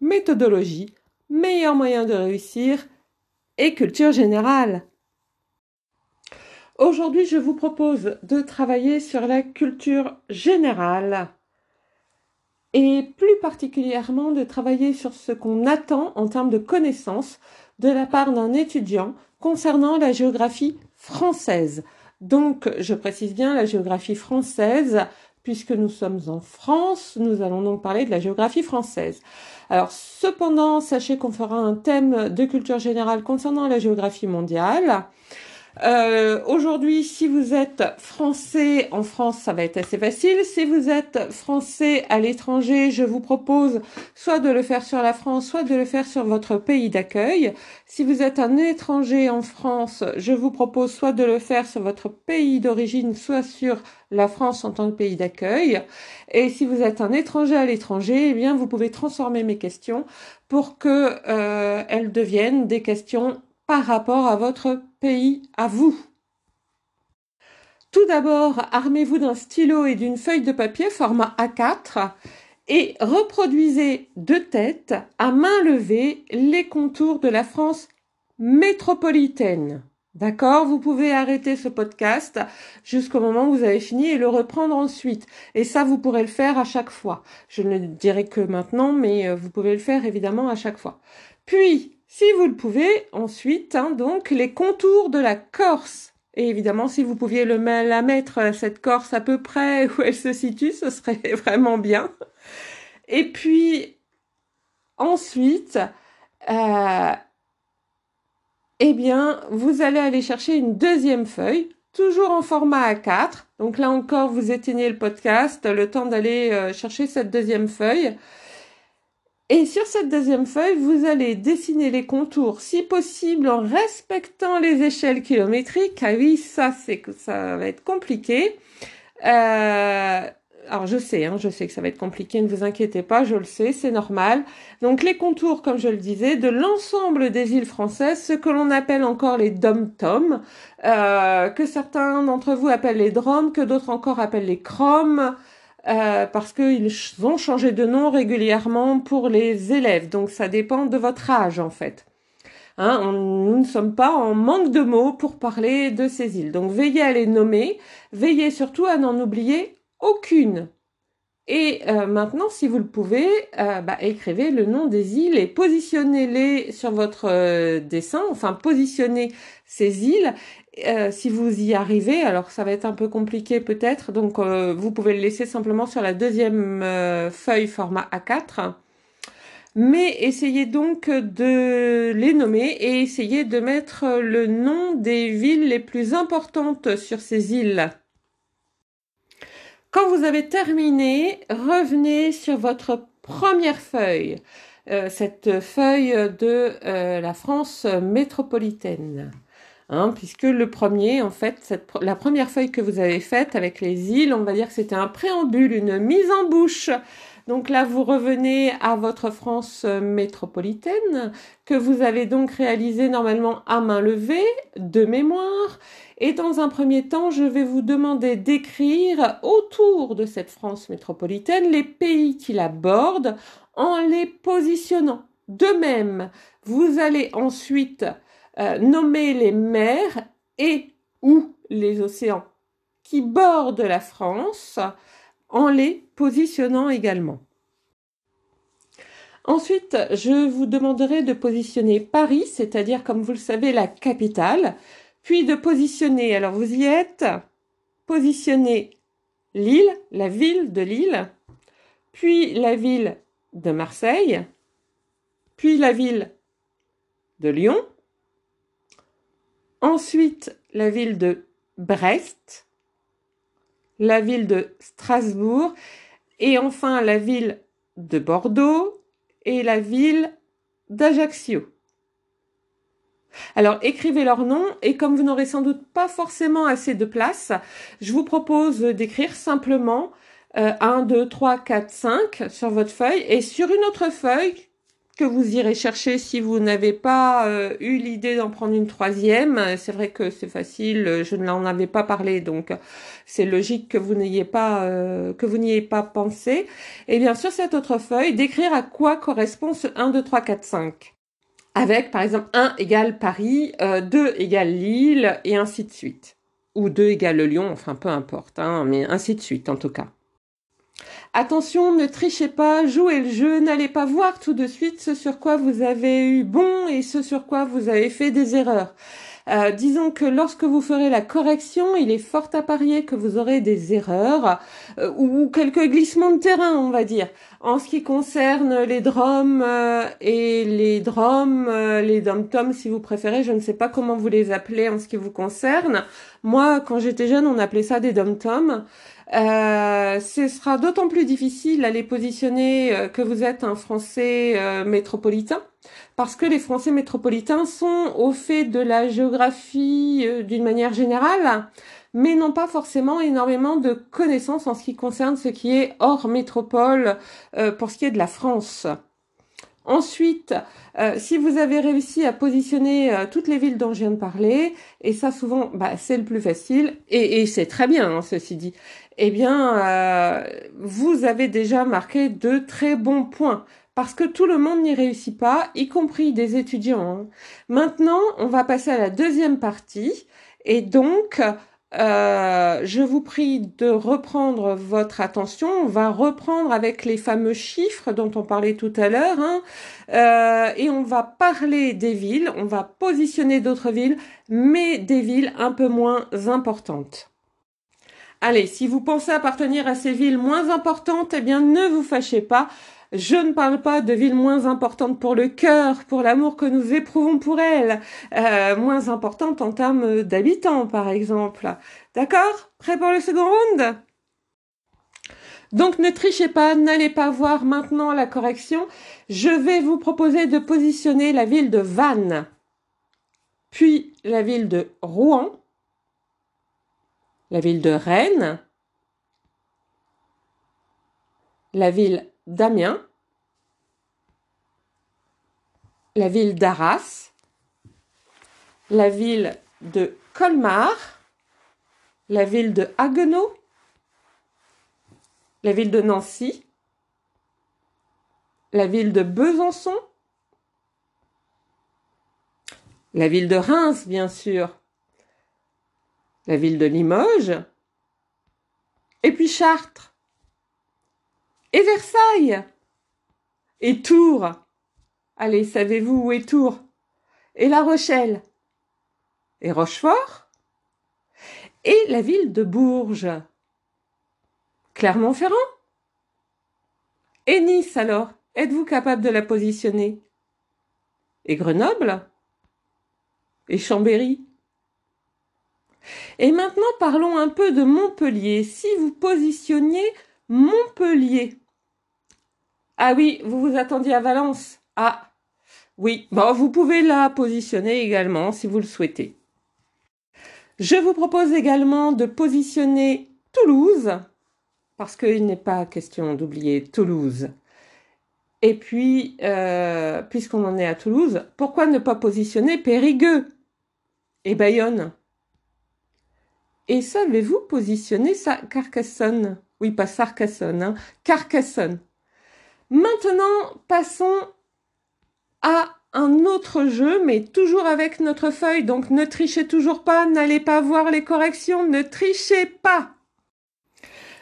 méthodologie, meilleur moyen de réussir et culture générale. Aujourd'hui, je vous propose de travailler sur la culture générale et plus particulièrement de travailler sur ce qu'on attend en termes de connaissances de la part d'un étudiant concernant la géographie française. Donc, je précise bien la géographie française, puisque nous sommes en France, nous allons donc parler de la géographie française. Alors cependant, sachez qu'on fera un thème de culture générale concernant la géographie mondiale. Euh, Aujourd'hui, si vous êtes français en France, ça va être assez facile. Si vous êtes français à l'étranger, je vous propose soit de le faire sur la France, soit de le faire sur votre pays d'accueil. Si vous êtes un étranger en France, je vous propose soit de le faire sur votre pays d'origine, soit sur la France en tant que pays d'accueil. Et si vous êtes un étranger à l'étranger, eh bien, vous pouvez transformer mes questions pour que euh, elles deviennent des questions par rapport à votre pays, à vous. Tout d'abord, armez-vous d'un stylo et d'une feuille de papier format A4 et reproduisez de tête, à main levée, les contours de la France métropolitaine. D'accord? Vous pouvez arrêter ce podcast jusqu'au moment où vous avez fini et le reprendre ensuite. Et ça, vous pourrez le faire à chaque fois. Je ne dirai que maintenant, mais euh, vous pouvez le faire évidemment à chaque fois. Puis, si vous le pouvez, ensuite, hein, donc, les contours de la Corse. Et évidemment, si vous pouviez le, la mettre, euh, cette Corse, à peu près où elle se situe, ce serait vraiment bien. Et puis, ensuite, euh, eh bien, vous allez aller chercher une deuxième feuille, toujours en format A4. Donc là encore, vous éteignez le podcast, le temps d'aller euh, chercher cette deuxième feuille. Et sur cette deuxième feuille, vous allez dessiner les contours, si possible, en respectant les échelles kilométriques. Ah oui, ça, c'est ça va être compliqué. Euh, alors je sais, hein, je sais que ça va être compliqué, ne vous inquiétez pas, je le sais, c'est normal. Donc les contours, comme je le disais, de l'ensemble des îles françaises, ce que l'on appelle encore les dom-tom, euh, que certains d'entre vous appellent les drômes, que d'autres encore appellent les chromes, euh, parce qu'ils ont changé de nom régulièrement pour les élèves. Donc ça dépend de votre âge en fait. Hein, nous ne sommes pas en manque de mots pour parler de ces îles. Donc veillez à les nommer, veillez surtout à n'en oublier aucune. Et euh, maintenant, si vous le pouvez, euh, bah, écrivez le nom des îles et positionnez-les sur votre dessin, enfin positionnez ces îles euh, si vous y arrivez, alors ça va être un peu compliqué peut-être, donc euh, vous pouvez le laisser simplement sur la deuxième euh, feuille format A4. Mais essayez donc de les nommer et essayez de mettre le nom des villes les plus importantes sur ces îles. Quand vous avez terminé, revenez sur votre première feuille, cette feuille de la France métropolitaine. Hein, puisque le premier, en fait, la première feuille que vous avez faite avec les îles, on va dire que c'était un préambule, une mise en bouche. Donc là, vous revenez à votre France métropolitaine, que vous avez donc réalisé normalement à main levée, de mémoire. Et dans un premier temps, je vais vous demander d'écrire autour de cette France métropolitaine les pays qui la bordent en les positionnant. De même, vous allez ensuite euh, nommer les mers et ou les océans qui bordent la France en les positionnant également. Ensuite, je vous demanderai de positionner Paris, c'est-à-dire, comme vous le savez, la capitale, puis de positionner, alors vous y êtes, positionner Lille, la ville de Lille, puis la ville de Marseille, puis la ville de Lyon, Ensuite, la ville de Brest, la ville de Strasbourg et enfin la ville de Bordeaux et la ville d'Ajaccio. Alors écrivez leur nom et comme vous n'aurez sans doute pas forcément assez de place, je vous propose d'écrire simplement 1, 2, 3, 4, 5 sur votre feuille et sur une autre feuille que vous irez chercher si vous n'avez pas euh, eu l'idée d'en prendre une troisième. C'est vrai que c'est facile, je ne l'en avais pas parlé, donc c'est logique que vous n'ayez pas euh, que vous n'y ayez pas pensé. Et bien sur cette autre feuille, d'écrire à quoi correspond ce 1, 2, 3, 4, 5 avec par exemple 1 égale Paris, 2 euh, égale Lille, et ainsi de suite. Ou 2 égale Lyon, enfin peu importe, hein, mais ainsi de suite en tout cas. Attention, ne trichez pas, jouez le jeu, n'allez pas voir tout de suite ce sur quoi vous avez eu bon et ce sur quoi vous avez fait des erreurs. Euh, disons que lorsque vous ferez la correction, il est fort à parier que vous aurez des erreurs euh, ou quelques glissements de terrain, on va dire. En ce qui concerne les drums euh, et les drums, les dom-toms si vous préférez, je ne sais pas comment vous les appelez en ce qui vous concerne. Moi, quand j'étais jeune, on appelait ça des dom-toms. ce sera d'autant plus difficile à les positionner que vous êtes un Français métropolitain parce que les Français métropolitains sont au fait de la géographie euh, d'une manière générale, mais n'ont pas forcément énormément de connaissances en ce qui concerne ce qui est hors métropole euh, pour ce qui est de la France. Ensuite, euh, si vous avez réussi à positionner toutes les villes dont je viens de parler, et ça souvent, bah, c'est le plus facile, et, c'est très bien, hein, ceci dit, eh bien, vous avez déjà marqué de très bons points parce que tout le monde n'y réussit pas, y compris des étudiants. Hein. Maintenant, on va passer à la deuxième partie, et donc, euh, je vous prie de reprendre votre attention. On va reprendre avec les fameux chiffres dont on parlait tout à l'heure, hein. euh, et on va parler des villes, on va positionner d'autres villes, mais des villes un peu moins importantes. Allez, si vous pensez appartenir à ces villes moins importantes, eh bien ne vous fâchez pas. Je ne parle pas de villes moins importantes pour le cœur, pour l'amour que nous éprouvons pour elles, euh, moins importantes en termes d'habitants, par exemple. D'accord? Prêt pour le second round? Donc ne trichez pas, n'allez pas voir maintenant la correction. Je vais vous proposer de positionner la ville de Vannes, puis la ville de Rouen, la ville de Rennes, la ville d'Amiens, la ville d'Arras, la ville de Colmar, la ville de Haguenau, la ville de Nancy, la ville de Besançon, la ville de Reims, bien sûr, la ville de Limoges, et puis Chartres et Versailles! Et Tours. Allez, savez-vous où est Tours? Et La Rochelle! Et Rochefort? Et la ville de Bourges! Clermont-Ferrand? Et Nice alors? Êtes-vous capable de la positionner? Et Grenoble? Et Chambéry? Et maintenant parlons un peu de Montpellier. Si vous positionniez Montpellier, ah oui, vous vous attendiez à Valence. Ah oui, bon, vous pouvez la positionner également si vous le souhaitez. Je vous propose également de positionner Toulouse, parce qu'il n'est pas question d'oublier Toulouse. Et puis, euh, puisqu'on en est à Toulouse, pourquoi ne pas positionner Périgueux et Bayonne? Et savez-vous positionner Carcassonne? Oui, pas Sarcassonne, hein, Carcassonne. Maintenant, passons à un autre jeu, mais toujours avec notre feuille, donc ne trichez toujours pas, n'allez pas voir les corrections, ne trichez pas.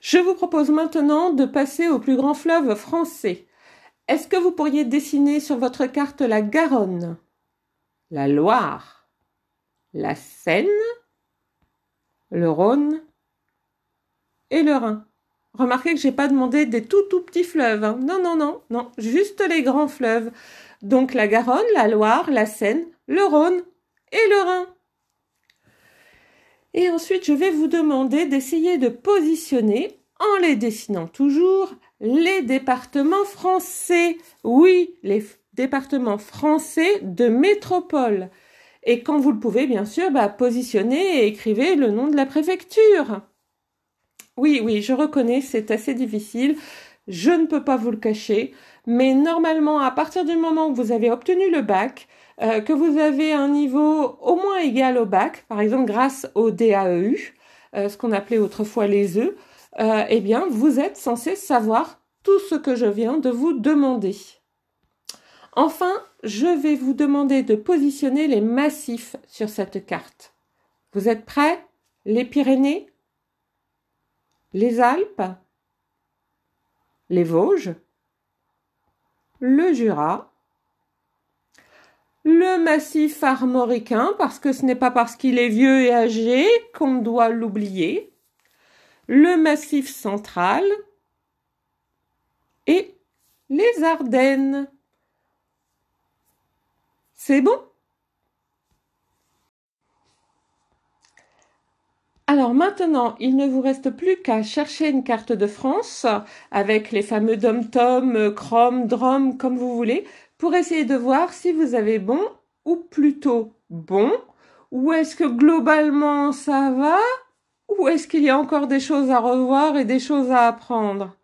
Je vous propose maintenant de passer au plus grand fleuve français. Est-ce que vous pourriez dessiner sur votre carte la Garonne, la Loire, la Seine, le Rhône et le Rhin? Remarquez que j'ai pas demandé des tout tout petits fleuves. Hein. Non, non, non, non, juste les grands fleuves. Donc la Garonne, la Loire, la Seine, le Rhône et le Rhin. Et ensuite, je vais vous demander d'essayer de positionner, en les dessinant toujours, les départements français. Oui, les départements français de métropole. Et quand vous le pouvez, bien sûr, bah, positionnez et écrivez le nom de la préfecture. Oui, oui, je reconnais, c'est assez difficile. Je ne peux pas vous le cacher. Mais normalement, à partir du moment où vous avez obtenu le bac, euh, que vous avez un niveau au moins égal au bac, par exemple grâce au DAEU, euh, ce qu'on appelait autrefois les E, euh, eh bien, vous êtes censé savoir tout ce que je viens de vous demander. Enfin, je vais vous demander de positionner les massifs sur cette carte. Vous êtes prêts Les Pyrénées? Les Alpes Les Vosges Le Jura le massif armoricain, parce que ce n'est pas parce qu'il est vieux et âgé qu'on doit l'oublier. Le massif central et les Ardennes. C'est bon? Alors maintenant, il ne vous reste plus qu'à chercher une carte de France avec les fameux dom-tom, chrome, drum, comme vous voulez, pour essayer de voir si vous avez bon ou plutôt bon, ou est-ce que globalement ça va, ou est-ce qu'il y a encore des choses à revoir et des choses à apprendre?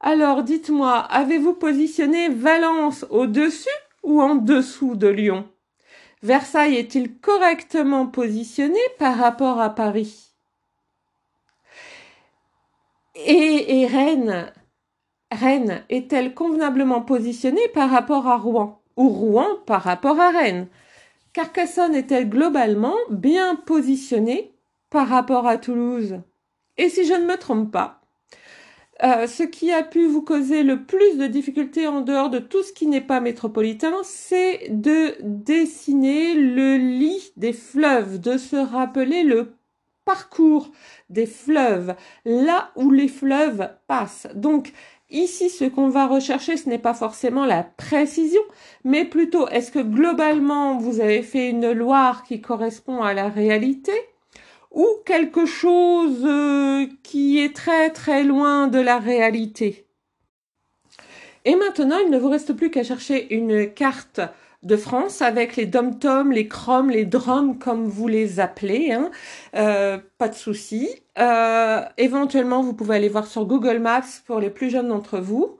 Alors dites-moi, avez-vous positionné Valence au-dessus ou en dessous de Lyon? Versailles est-il correctement positionné par rapport à Paris? Et, et Rennes, Rennes est-elle convenablement positionnée par rapport à Rouen ou Rouen par rapport à Rennes? Carcassonne est-elle globalement bien positionnée par rapport à Toulouse? Et si je ne me trompe pas, euh, ce qui a pu vous causer le plus de difficultés en dehors de tout ce qui n'est pas métropolitain, c'est de dessiner le lit des fleuves, de se rappeler le parcours des fleuves, là où les fleuves passent. Donc, Ici, ce qu'on va rechercher, ce n'est pas forcément la précision, mais plutôt est-ce que globalement vous avez fait une Loire qui correspond à la réalité ou quelque chose euh, qui est très très loin de la réalité? Et maintenant, il ne vous reste plus qu'à chercher une carte de France avec les dom-toms, les chromes, les drums comme vous les appelez. Hein. Euh, pas de souci. Euh, éventuellement, vous pouvez aller voir sur Google Maps pour les plus jeunes d'entre vous.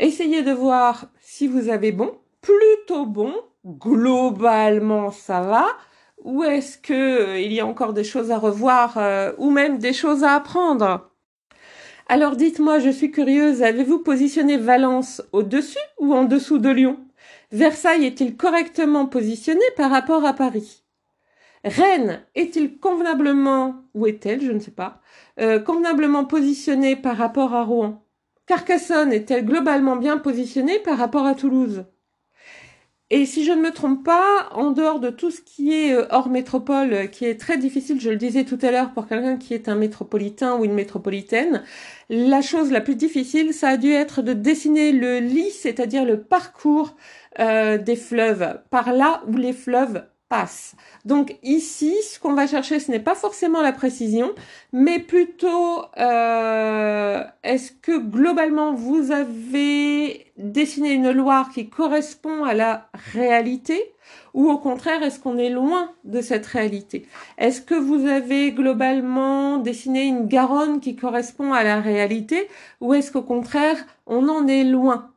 essayez de voir si vous avez bon, plutôt bon. Globalement, ça va ou est-ce que euh, il y a encore des choses à revoir euh, ou même des choses à apprendre? Alors dites-moi, je suis curieuse, avez-vous positionné Valence au-dessus ou en dessous de Lyon? Versailles est-il correctement positionné par rapport à Paris? Rennes est-il convenablement, ou est-elle, je ne sais pas, euh, convenablement positionné par rapport à Rouen? Carcassonne est-elle globalement bien positionnée par rapport à Toulouse? Et si je ne me trompe pas, en dehors de tout ce qui est euh, hors métropole, euh, qui est très difficile, je le disais tout à l'heure, pour quelqu'un qui est un métropolitain ou une métropolitaine, la chose la plus difficile, ça a dû être de dessiner le lit, c'est-à-dire le parcours euh, des fleuves, par là où les fleuves Donc ici, ce qu'on va chercher, ce n'est pas forcément la précision, mais plutôt euh, est-ce que globalement vous avez dessiné une Loire qui correspond à la réalité ou au contraire, est-ce qu'on est loin de cette réalité? Est-ce que vous avez globalement dessiné une Garonne qui correspond à la réalité ou est-ce qu'au contraire, on en est loin?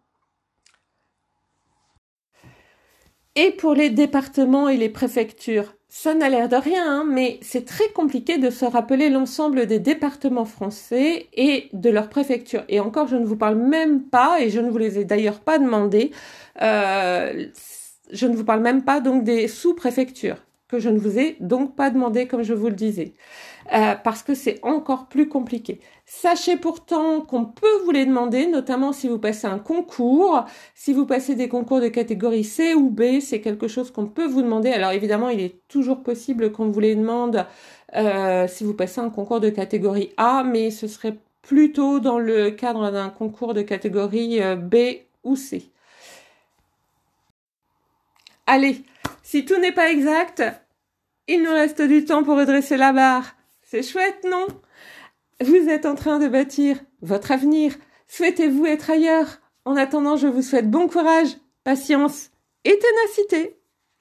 Et pour les départements et les préfectures, ça n'a l'air de rien, hein, mais c'est très compliqué de se rappeler l'ensemble des départements français et de leurs préfectures. Et encore, je ne vous parle même pas, et je ne vous les ai d'ailleurs pas demandé, euh, je ne vous parle même pas donc des sous-préfectures, que je ne vous ai donc pas demandé comme je vous le disais. Euh, parce que c'est encore plus compliqué. Sachez pourtant qu'on peut vous les demander, notamment si vous passez un concours, si vous passez des concours de catégorie C ou B, c'est quelque chose qu'on peut vous demander. Alors évidemment, il est toujours possible qu'on vous les demande euh, si vous passez un concours de catégorie A, mais ce serait plutôt dans le cadre d'un concours de catégorie euh, B ou C. Allez, si tout n'est pas exact, il nous reste du temps pour redresser la barre. C'est chouette, non? Vous êtes en train de bâtir votre avenir. Souhaitez-vous être ailleurs? En attendant, je vous souhaite bon courage patience et ténacité.